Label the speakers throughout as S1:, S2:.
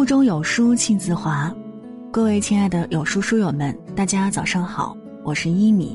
S1: 腹中有书气自华，各位亲爱的有书书友们，大家早上好，我是一米。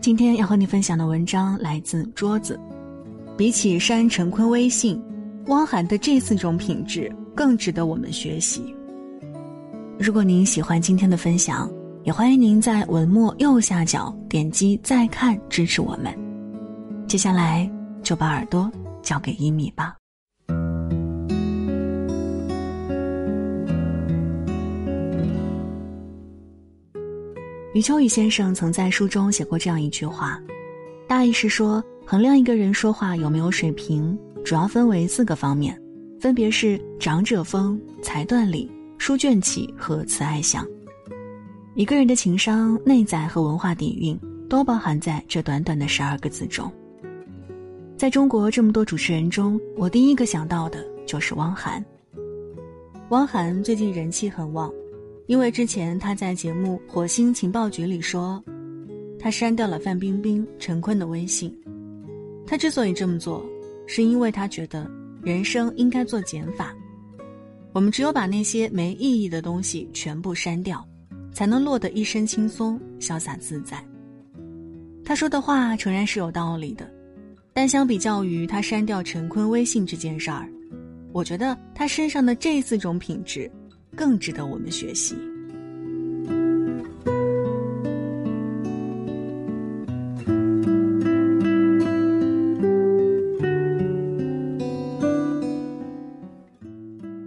S1: 今天要和你分享的文章来自桌子。比起删陈坤微信，汪涵的这四种品质更值得我们学习。如果您喜欢今天的分享，也欢迎您在文末右下角点击再看支持我们。接下来就把耳朵交给一米吧。余秋雨先生曾在书中写过这样一句话，大意是说，衡量一个人说话有没有水平，主要分为四个方面，分别是长者风、才断理、书卷气和慈爱相。一个人的情商、内在和文化底蕴，都包含在这短短的十二个字中。在中国这么多主持人中，我第一个想到的就是汪涵。汪涵最近人气很旺。因为之前他在节目《火星情报局》里说，他删掉了范冰冰、陈坤的微信。他之所以这么做，是因为他觉得人生应该做减法。我们只有把那些没意义的东西全部删掉，才能落得一身轻松、潇洒自在。他说的话诚然是有道理的，但相比较于他删掉陈坤微信这件事儿，我觉得他身上的这四种品质。更值得我们学习。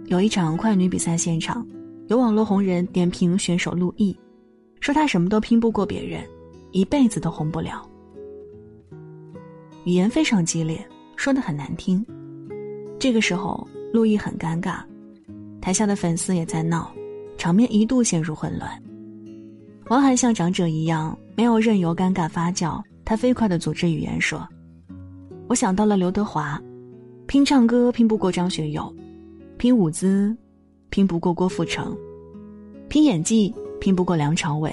S1: 有一场快女比赛现场，有网络红人点评选手陆毅，说他什么都拼不过别人，一辈子都红不了。语言非常激烈，说的很难听。这个时候，陆毅很尴尬。台下的粉丝也在闹，场面一度陷入混乱。王涵像长者一样，没有任由尴尬发酵，他飞快的组织语言说：“我想到了刘德华，拼唱歌拼不过张学友，拼舞姿拼不过郭富城，拼演技拼不过梁朝伟，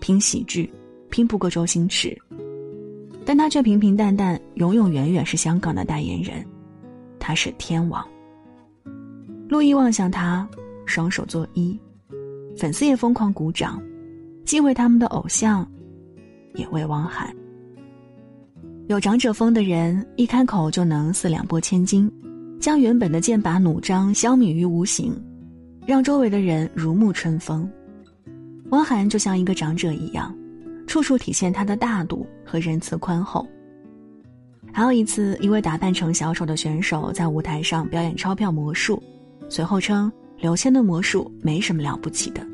S1: 拼喜剧拼不过周星驰，但他却平平淡淡，永永远远是香港的代言人，他是天王。”陆毅望向他，双手作揖，粉丝也疯狂鼓掌，既为他们的偶像，也为汪涵。有长者风的人，一开口就能四两拨千斤，将原本的剑拔弩张消弭于无形，让周围的人如沐春风。汪涵就像一个长者一样，处处体现他的大度和仁慈宽厚。还有一次，一位打扮成小丑的选手在舞台上表演钞票魔术。随后称刘谦的魔术没什么了不起的，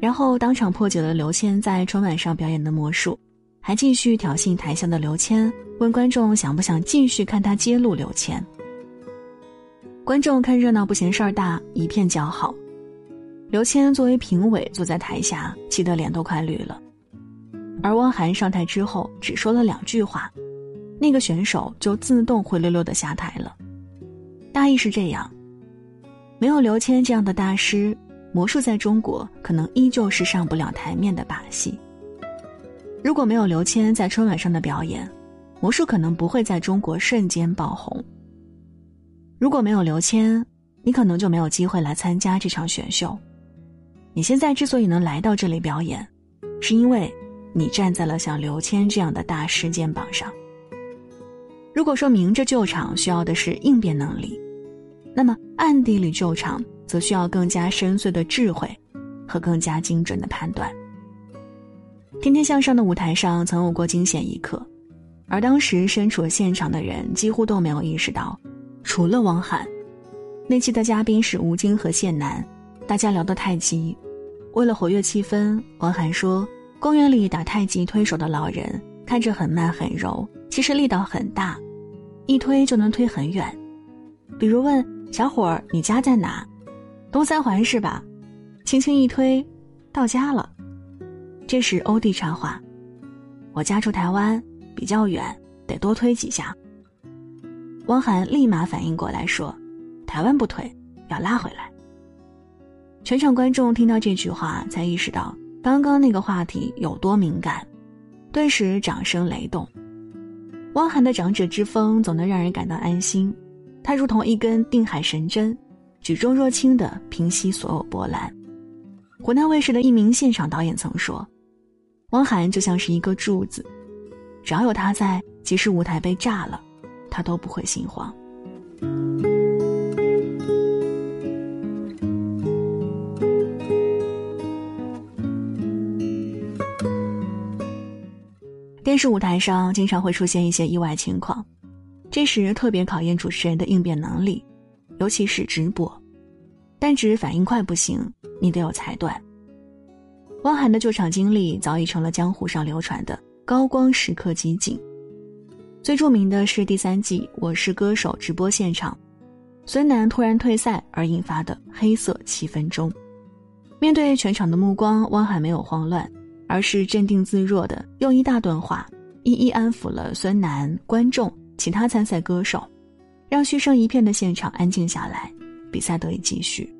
S1: 然后当场破解了刘谦在春晚上表演的魔术，还继续挑衅台下的刘谦，问观众想不想继续看他揭露刘谦。观众看热闹不嫌事儿大，一片叫好。刘谦作为评委坐在台下，气得脸都快绿了。而汪涵上台之后只说了两句话，那个选手就自动灰溜溜的下台了。大意是这样。没有刘谦这样的大师，魔术在中国可能依旧是上不了台面的把戏。如果没有刘谦在春晚上的表演，魔术可能不会在中国瞬间爆红。如果没有刘谦，你可能就没有机会来参加这场选秀。你现在之所以能来到这里表演，是因为你站在了像刘谦这样的大师肩膀上。如果说明着救场需要的是应变能力。那么，暗地里救场则需要更加深邃的智慧，和更加精准的判断。天天向上的舞台上曾有过惊险一刻，而当时身处现场的人几乎都没有意识到，除了汪涵，那期的嘉宾是吴京和谢楠。大家聊得太极，为了活跃气氛，汪涵说：“公园里打太极推手的老人看着很慢很柔，其实力道很大，一推就能推很远。比如问。”小伙儿，你家在哪？东三环是吧？轻轻一推，到家了。这时欧弟插话：“我家住台湾，比较远，得多推几下。”汪涵立马反应过来，说：“台湾不推，要拉回来。”全场观众听到这句话，才意识到刚刚那个话题有多敏感，顿时掌声雷动。汪涵的长者之风，总能让人感到安心。他如同一根定海神针，举重若轻的平息所有波澜。湖南卫视的一名现场导演曾说：“汪涵就像是一个柱子，只要有他在，即使舞台被炸了，他都不会心慌。”电视舞台上经常会出现一些意外情况，这时特别考验主持人的应变能力，尤其是直播。但只反应快不行，你得有裁断。汪涵的救场经历早已成了江湖上流传的高光时刻集锦。最著名的是第三季《我是歌手》直播现场，孙楠突然退赛而引发的黑色七分钟。面对全场的目光，汪涵没有慌乱。而是镇定自若的用一大段话一一安抚了孙楠、观众、其他参赛歌手，让嘘声一片的现场安静下来，比赛得以继续。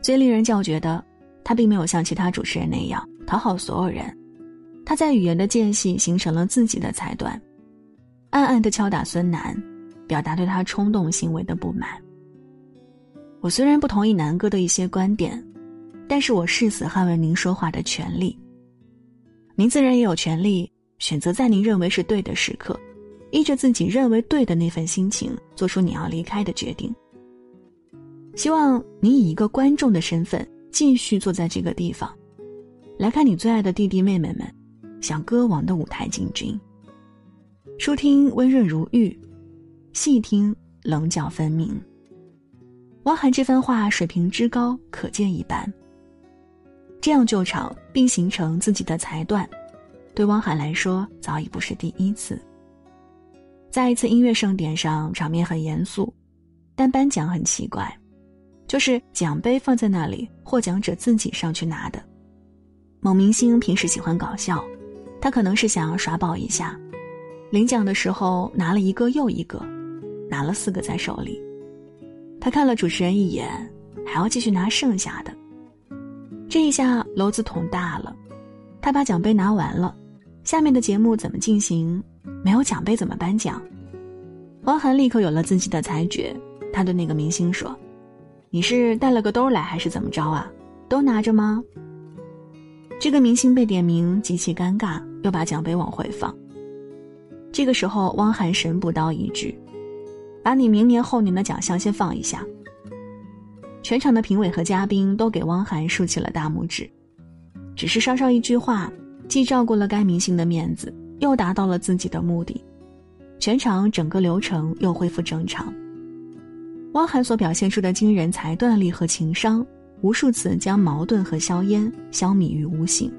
S1: 最令人叫绝的，他并没有像其他主持人那样讨好所有人，他在语言的间隙形成了自己的裁断，暗暗的敲打孙楠，表达对他冲动行为的不满。我虽然不同意南哥的一些观点。但是我誓死捍卫您说话的权利。您自然也有权利选择在您认为是对的时刻，依着自己认为对的那份心情，做出你要离开的决定。希望你以一个观众的身份继续坐在这个地方，来看你最爱的弟弟妹妹们向歌王的舞台进军。收听温润如玉，细听棱角分明。汪涵这番话水平之高，可见一斑。这样救场并形成自己的裁断，对汪涵来说早已不是第一次。在一次音乐盛典上，场面很严肃，但颁奖很奇怪，就是奖杯放在那里，获奖者自己上去拿的。某明星平时喜欢搞笑，他可能是想要耍宝一下，领奖的时候拿了一个又一个，拿了四个在手里。他看了主持人一眼，还要继续拿剩下的。这一下篓子捅大了，他把奖杯拿完了，下面的节目怎么进行？没有奖杯怎么颁奖？汪涵立刻有了自己的裁决，他对那个明星说：“你是带了个兜来还是怎么着啊？都拿着吗？”这个明星被点名，极其尴尬，又把奖杯往回放。这个时候，汪涵神补刀一句：“把你明年后年的奖项先放一下。”全场的评委和嘉宾都给汪涵竖起了大拇指，只是稍稍一句话，既照顾了该明星的面子，又达到了自己的目的，全场整个流程又恢复正常。汪涵所表现出的惊人裁断力和情商，无数次将矛盾和硝烟消弭于无形。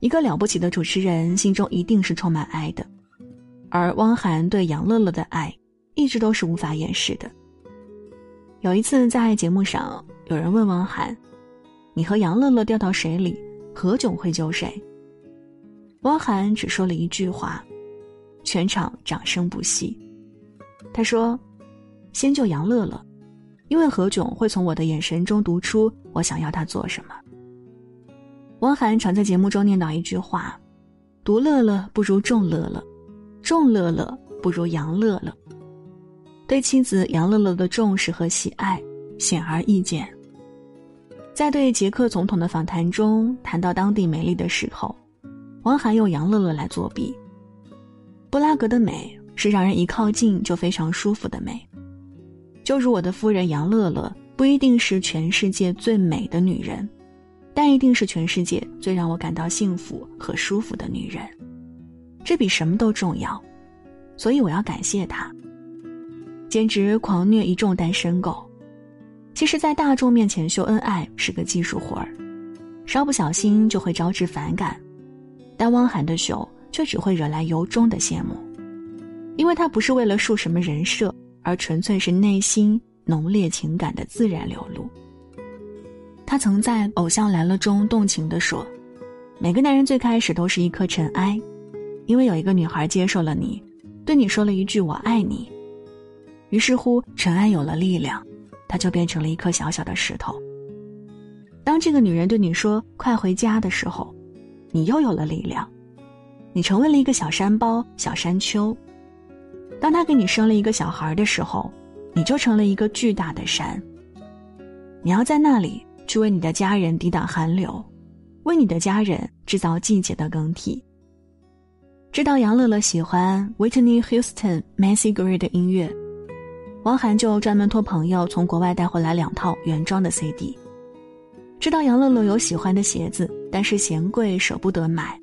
S1: 一个了不起的主持人心中一定是充满爱的，而汪涵对杨乐乐的爱一直都是无法掩饰的。有一次在节目上，有人问汪涵：“你和杨乐乐掉到水里，何炅会救谁？”汪涵只说了一句话，全场掌声不息。他说：“先救杨乐乐，因为何炅会从我的眼神中读出我想要他做什么。”汪涵常在节目中念叨一句话：“独乐乐不如众乐乐，众乐乐不如杨乐乐。”对妻子杨乐乐的重视和喜爱显而易见。在对捷克总统的访谈中谈到当地美丽的时候，汪涵用杨乐乐来作弊。布拉格的美是让人一靠近就非常舒服的美，就如我的夫人杨乐乐不一定是全世界最美的女人。但一定是全世界最让我感到幸福和舒服的女人，这比什么都重要，所以我要感谢她。简直狂虐一众单身狗。其实，在大众面前秀恩爱是个技术活儿，稍不小心就会招致反感。但汪涵的秀却只会惹来由衷的羡慕，因为他不是为了树什么人设，而纯粹是内心浓烈情感的自然流露。他曾在《偶像来了》中动情地说：“每个男人最开始都是一颗尘埃，因为有一个女孩接受了你，对你说了一句‘我爱你’，于是乎尘埃有了力量，它就变成了一颗小小的石头。当这个女人对你说‘快回家’的时候，你又有了力量，你成为了一个小山包、小山丘。当他给你生了一个小孩的时候，你就成了一个巨大的山。你要在那里去为你的家人抵挡寒流，为你的家人制造季节的更替。知道杨乐乐喜欢 Whitney Houston、Macy Gray 的音乐，汪涵就专门托朋友从国外带回来两套原装的 CD。知道杨乐乐有喜欢的鞋子，但是嫌贵舍不得买，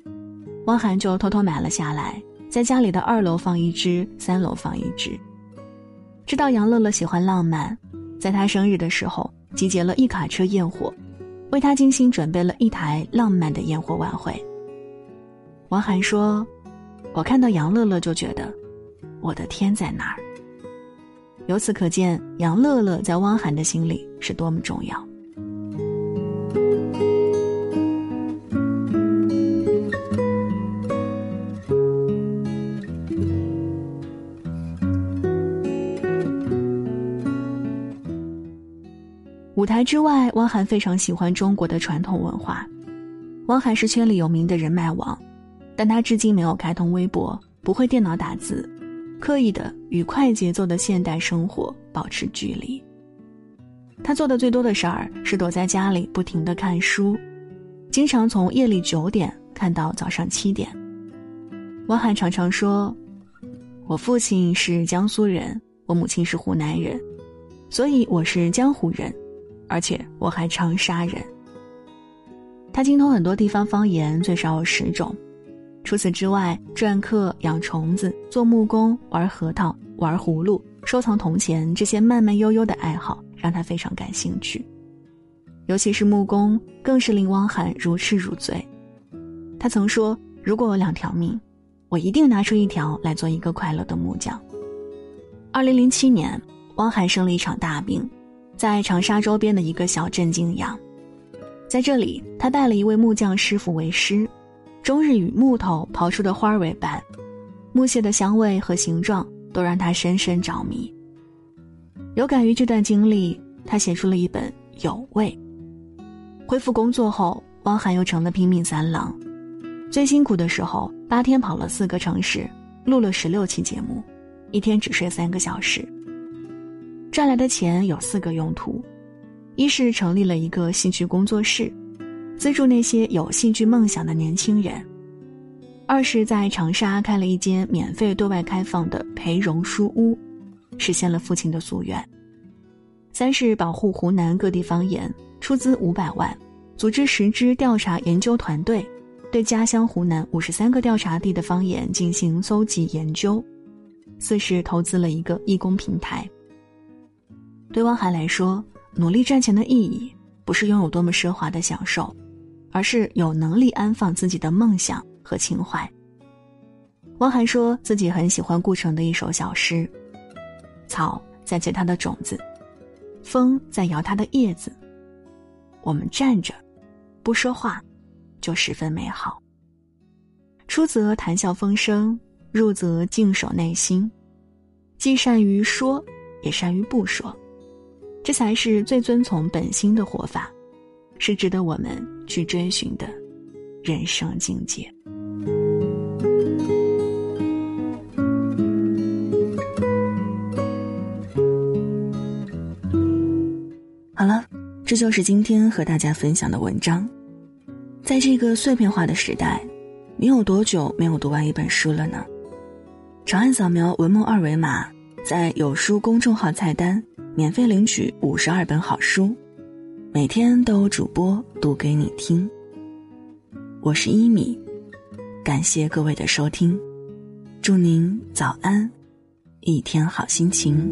S1: 汪涵就偷偷买了下来。在家里的二楼放一只，三楼放一只。知道杨乐乐喜欢浪漫，在他生日的时候集结了一卡车焰火，为他精心准备了一台浪漫的焰火晚会。王涵说：“我看到杨乐乐就觉得，我的天在哪儿。”由此可见，杨乐乐在汪涵的心里是多么重要。舞台之外，汪涵非常喜欢中国的传统文化。汪涵是圈里有名的人脉王，但他至今没有开通微博，不会电脑打字，刻意的与快节奏的现代生活保持距离。他做的最多的事儿是躲在家里不停的看书，经常从夜里九点看到早上七点。汪涵常常说：“我父亲是江苏人，我母亲是湖南人，所以我是江湖人。”而且我还常杀人。他精通很多地方方言，最少有十种。除此之外，篆刻、养虫子、做木工、玩核桃、玩葫芦、收藏铜钱，这些慢慢悠悠的爱好让他非常感兴趣。尤其是木工，更是令汪涵如痴如醉。他曾说：“如果有两条命，我一定拿出一条来做一个快乐的木匠。”二零零七年，汪涵生了一场大病。在长沙周边的一个小镇静养，在这里，他拜了一位木匠师傅为师，终日与木头刨出的花为伴，木屑的香味和形状都让他深深着迷。有感于这段经历，他写出了一本《有味》。恢复工作后，汪涵又成了拼命三郎，最辛苦的时候，八天跑了四个城市，录了十六期节目，一天只睡三个小时。赚来的钱有四个用途：一是成立了一个戏剧工作室，资助那些有戏剧梦想的年轻人；二是，在长沙开了一间免费对外开放的培荣书屋，实现了父亲的夙愿；三是保护湖南各地方言，出资五百万，组织十支调查研究团队，对家乡湖南五十三个调查地的方言进行搜集研究；四是投资了一个义工平台。对汪涵来说，努力赚钱的意义不是拥有多么奢华的享受，而是有能力安放自己的梦想和情怀。汪涵说自己很喜欢顾城的一首小诗：“草在结它的种子，风在摇它的叶子。我们站着，不说话，就十分美好。出则谈笑风生，入则静守内心，既善于说，也善于不说。”这才是最遵从本心的活法，是值得我们去追寻的人生境界。好了，这就是今天和大家分享的文章。在这个碎片化的时代，你有多久没有读完一本书了呢？长按扫描文末二维码，在有书公众号菜单。免费领取五十二本好书，每天都有主播读给你听。我是一米，感谢各位的收听，祝您早安，一天好心情。